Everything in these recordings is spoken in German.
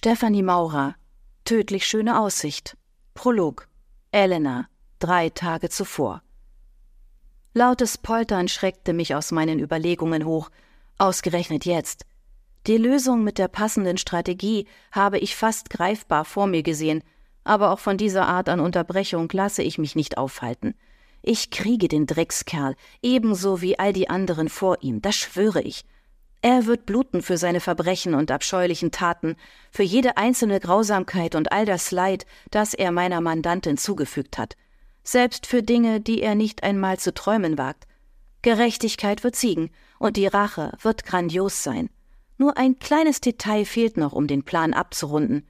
Stefanie Maurer. Tödlich schöne Aussicht. Prolog. Elena. Drei Tage zuvor. Lautes Poltern schreckte mich aus meinen Überlegungen hoch. Ausgerechnet jetzt. Die Lösung mit der passenden Strategie habe ich fast greifbar vor mir gesehen, aber auch von dieser Art an Unterbrechung lasse ich mich nicht aufhalten. Ich kriege den Dreckskerl, ebenso wie all die anderen vor ihm, das schwöre ich. Er wird bluten für seine Verbrechen und abscheulichen Taten, für jede einzelne Grausamkeit und all das Leid, das er meiner Mandantin zugefügt hat. Selbst für Dinge, die er nicht einmal zu träumen wagt. Gerechtigkeit wird siegen, und die Rache wird grandios sein. Nur ein kleines Detail fehlt noch, um den Plan abzurunden.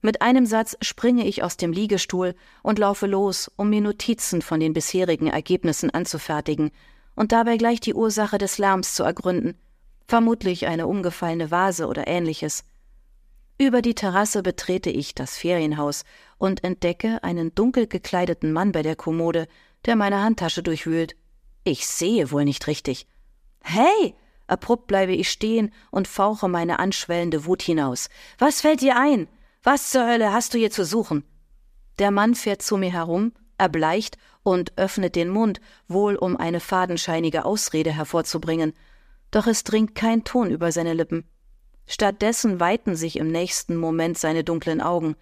Mit einem Satz springe ich aus dem Liegestuhl und laufe los, um mir Notizen von den bisherigen Ergebnissen anzufertigen und dabei gleich die Ursache des Lärms zu ergründen, vermutlich eine umgefallene Vase oder ähnliches. Über die Terrasse betrete ich das Ferienhaus und entdecke einen dunkel gekleideten Mann bei der Kommode, der meine Handtasche durchwühlt. Ich sehe wohl nicht richtig. Hey! Abrupt bleibe ich stehen und fauche meine anschwellende Wut hinaus. Was fällt dir ein? Was zur Hölle hast du hier zu suchen? Der Mann fährt zu mir herum, erbleicht und öffnet den Mund, wohl um eine fadenscheinige Ausrede hervorzubringen. Doch es dringt kein Ton über seine Lippen. Stattdessen weiten sich im nächsten Moment seine dunklen Augen.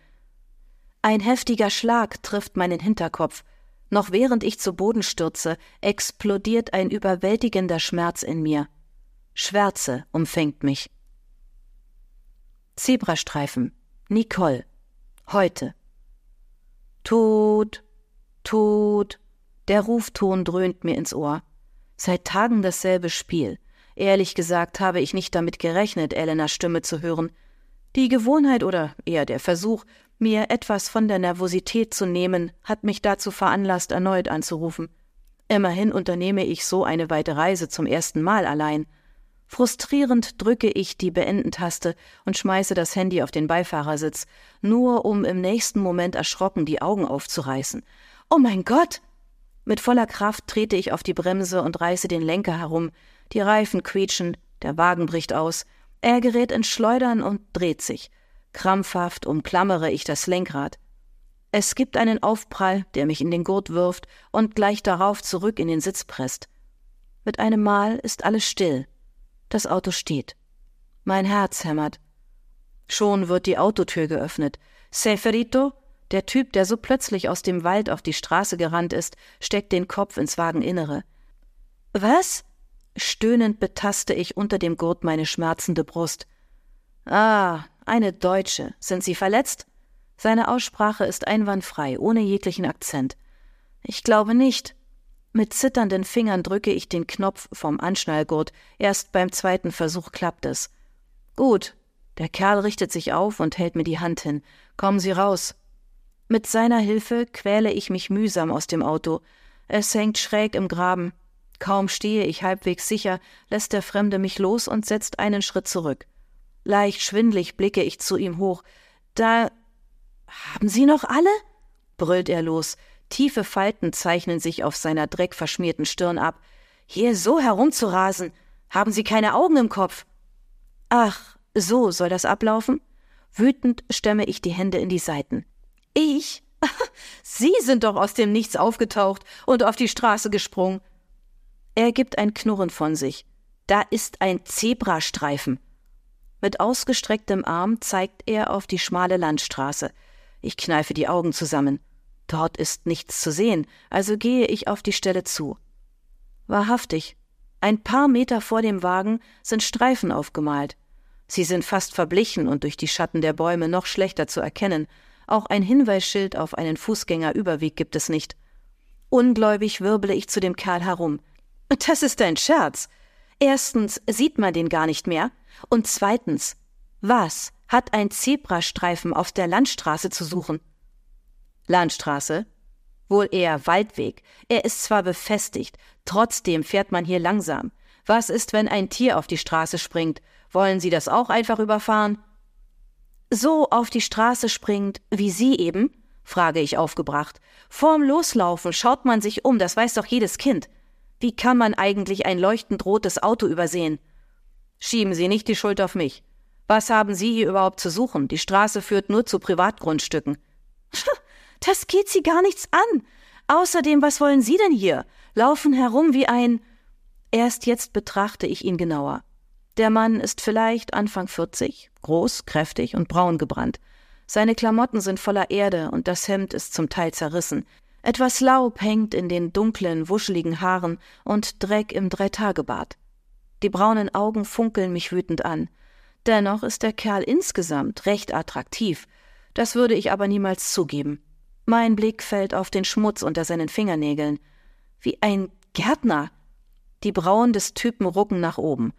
Ein heftiger Schlag trifft meinen Hinterkopf. Noch während ich zu Boden stürze, explodiert ein überwältigender Schmerz in mir. Schwärze umfängt mich. Zebrastreifen, Nicole. Heute. Tod, Tod. Der Rufton dröhnt mir ins Ohr. Seit Tagen dasselbe Spiel. Ehrlich gesagt habe ich nicht damit gerechnet, Elenas Stimme zu hören. Die Gewohnheit oder eher der Versuch, mir etwas von der Nervosität zu nehmen, hat mich dazu veranlasst, erneut anzurufen. Immerhin unternehme ich so eine weite Reise zum ersten Mal allein. Frustrierend drücke ich die Beenden-Taste und schmeiße das Handy auf den Beifahrersitz, nur um im nächsten Moment erschrocken die Augen aufzureißen. Oh mein Gott! Mit voller Kraft trete ich auf die Bremse und reiße den Lenker herum. Die Reifen quietschen, der Wagen bricht aus. Er gerät ins Schleudern und dreht sich. Krampfhaft umklammere ich das Lenkrad. Es gibt einen Aufprall, der mich in den Gurt wirft und gleich darauf zurück in den Sitz presst. Mit einem Mal ist alles still. Das Auto steht. Mein Herz hämmert. Schon wird die Autotür geöffnet. Seferito, der Typ, der so plötzlich aus dem Wald auf die Straße gerannt ist, steckt den Kopf ins Wageninnere. Was? Stöhnend betaste ich unter dem Gurt meine schmerzende Brust. Ah, eine Deutsche. Sind Sie verletzt? Seine Aussprache ist einwandfrei, ohne jeglichen Akzent. Ich glaube nicht. Mit zitternden Fingern drücke ich den Knopf vom Anschnallgurt. Erst beim zweiten Versuch klappt es. Gut. Der Kerl richtet sich auf und hält mir die Hand hin. Kommen Sie raus. Mit seiner Hilfe quäle ich mich mühsam aus dem Auto. Es hängt schräg im Graben. Kaum stehe ich halbwegs sicher, lässt der Fremde mich los und setzt einen Schritt zurück. Leicht schwindlig blicke ich zu ihm hoch. Da. Haben Sie noch alle? brüllt er los. Tiefe Falten zeichnen sich auf seiner dreckverschmierten Stirn ab. Hier so herumzurasen. Haben Sie keine Augen im Kopf? Ach, so soll das ablaufen? Wütend stemme ich die Hände in die Seiten. Ich? Sie sind doch aus dem Nichts aufgetaucht und auf die Straße gesprungen. Er gibt ein Knurren von sich. Da ist ein Zebrastreifen. Mit ausgestrecktem Arm zeigt er auf die schmale Landstraße. Ich kneife die Augen zusammen. Dort ist nichts zu sehen, also gehe ich auf die Stelle zu. Wahrhaftig, ein paar Meter vor dem Wagen sind Streifen aufgemalt. Sie sind fast verblichen und durch die Schatten der Bäume noch schlechter zu erkennen. Auch ein Hinweisschild auf einen Fußgängerüberweg gibt es nicht. Ungläubig wirble ich zu dem Kerl herum. Das ist ein Scherz. Erstens sieht man den gar nicht mehr. Und zweitens, was hat ein Zebrastreifen auf der Landstraße zu suchen? Landstraße? Wohl eher Waldweg. Er ist zwar befestigt, trotzdem fährt man hier langsam. Was ist, wenn ein Tier auf die Straße springt? Wollen Sie das auch einfach überfahren? So auf die Straße springt, wie Sie eben? frage ich aufgebracht. Vorm Loslaufen schaut man sich um, das weiß doch jedes Kind. Wie kann man eigentlich ein leuchtend rotes Auto übersehen? Schieben Sie nicht die Schuld auf mich. Was haben Sie hier überhaupt zu suchen? Die Straße führt nur zu Privatgrundstücken. Das geht Sie gar nichts an. Außerdem, was wollen Sie denn hier? Laufen herum wie ein. Erst jetzt betrachte ich ihn genauer. Der Mann ist vielleicht Anfang 40, groß, kräftig und braun gebrannt. Seine Klamotten sind voller Erde und das Hemd ist zum Teil zerrissen. Etwas Laub hängt in den dunklen, wuscheligen Haaren und Dreck im Dreitagebart. Die braunen Augen funkeln mich wütend an. Dennoch ist der Kerl insgesamt recht attraktiv. Das würde ich aber niemals zugeben. Mein Blick fällt auf den Schmutz unter seinen Fingernägeln. Wie ein Gärtner. Die Brauen des Typen rucken nach oben.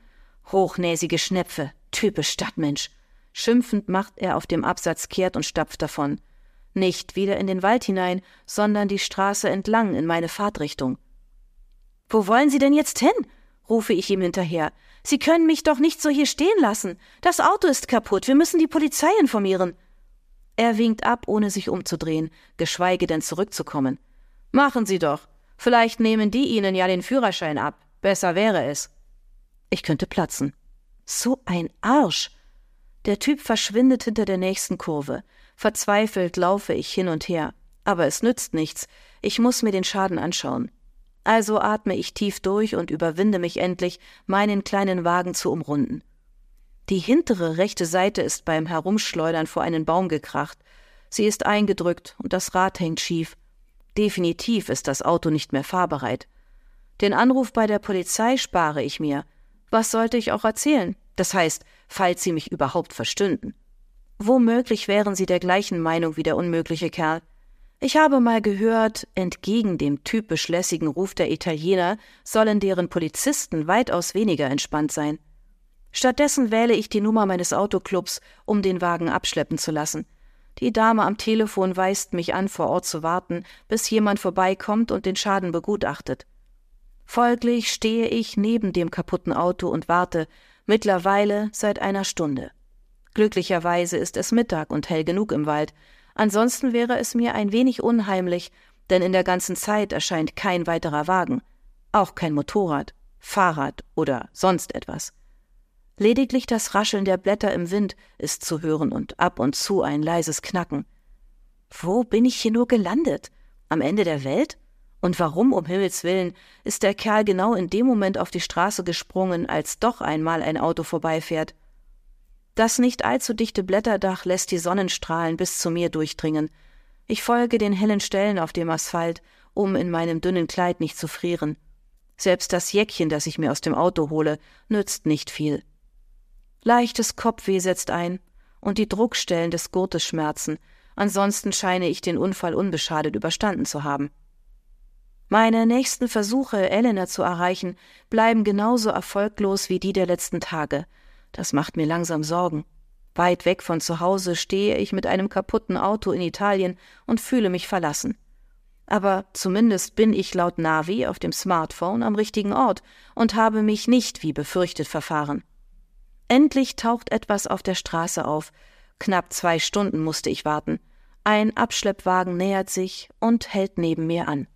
Hochnäsige Schnepfe, typisch Stadtmensch. Schimpfend macht er auf dem Absatz kehrt und stapft davon. Nicht wieder in den Wald hinein, sondern die Straße entlang in meine Fahrtrichtung. Wo wollen Sie denn jetzt hin? rufe ich ihm hinterher. Sie können mich doch nicht so hier stehen lassen. Das Auto ist kaputt. Wir müssen die Polizei informieren. Er winkt ab, ohne sich umzudrehen, geschweige denn zurückzukommen. Machen Sie doch. Vielleicht nehmen die Ihnen ja den Führerschein ab. Besser wäre es. Ich könnte platzen. So ein Arsch. Der Typ verschwindet hinter der nächsten Kurve. Verzweifelt laufe ich hin und her. Aber es nützt nichts. Ich muss mir den Schaden anschauen. Also atme ich tief durch und überwinde mich endlich, meinen kleinen Wagen zu umrunden. Die hintere rechte Seite ist beim Herumschleudern vor einen Baum gekracht. Sie ist eingedrückt und das Rad hängt schief. Definitiv ist das Auto nicht mehr fahrbereit. Den Anruf bei der Polizei spare ich mir. Was sollte ich auch erzählen? Das heißt, falls sie mich überhaupt verstünden. Womöglich wären sie der gleichen Meinung wie der unmögliche Kerl. Ich habe mal gehört, entgegen dem typisch lässigen Ruf der Italiener sollen deren Polizisten weitaus weniger entspannt sein. Stattdessen wähle ich die Nummer meines Autoclubs, um den Wagen abschleppen zu lassen. Die Dame am Telefon weist mich an, vor Ort zu warten, bis jemand vorbeikommt und den Schaden begutachtet. Folglich stehe ich neben dem kaputten Auto und warte, mittlerweile seit einer Stunde. Glücklicherweise ist es Mittag und hell genug im Wald, ansonsten wäre es mir ein wenig unheimlich, denn in der ganzen Zeit erscheint kein weiterer Wagen, auch kein Motorrad, Fahrrad oder sonst etwas. Lediglich das Rascheln der Blätter im Wind ist zu hören und ab und zu ein leises Knacken. Wo bin ich hier nur gelandet? Am Ende der Welt? Und warum, um Himmels willen, ist der Kerl genau in dem Moment auf die Straße gesprungen, als doch einmal ein Auto vorbeifährt? Das nicht allzu dichte Blätterdach lässt die Sonnenstrahlen bis zu mir durchdringen. Ich folge den hellen Stellen auf dem Asphalt, um in meinem dünnen Kleid nicht zu frieren. Selbst das Jäckchen, das ich mir aus dem Auto hole, nützt nicht viel. Leichtes Kopfweh setzt ein und die Druckstellen des Gurtes schmerzen, ansonsten scheine ich den Unfall unbeschadet überstanden zu haben. Meine nächsten Versuche, Elena zu erreichen, bleiben genauso erfolglos wie die der letzten Tage. Das macht mir langsam Sorgen. Weit weg von zu Hause stehe ich mit einem kaputten Auto in Italien und fühle mich verlassen. Aber zumindest bin ich laut Navi auf dem Smartphone am richtigen Ort und habe mich nicht wie befürchtet verfahren. Endlich taucht etwas auf der Straße auf. Knapp zwei Stunden musste ich warten. Ein Abschleppwagen nähert sich und hält neben mir an.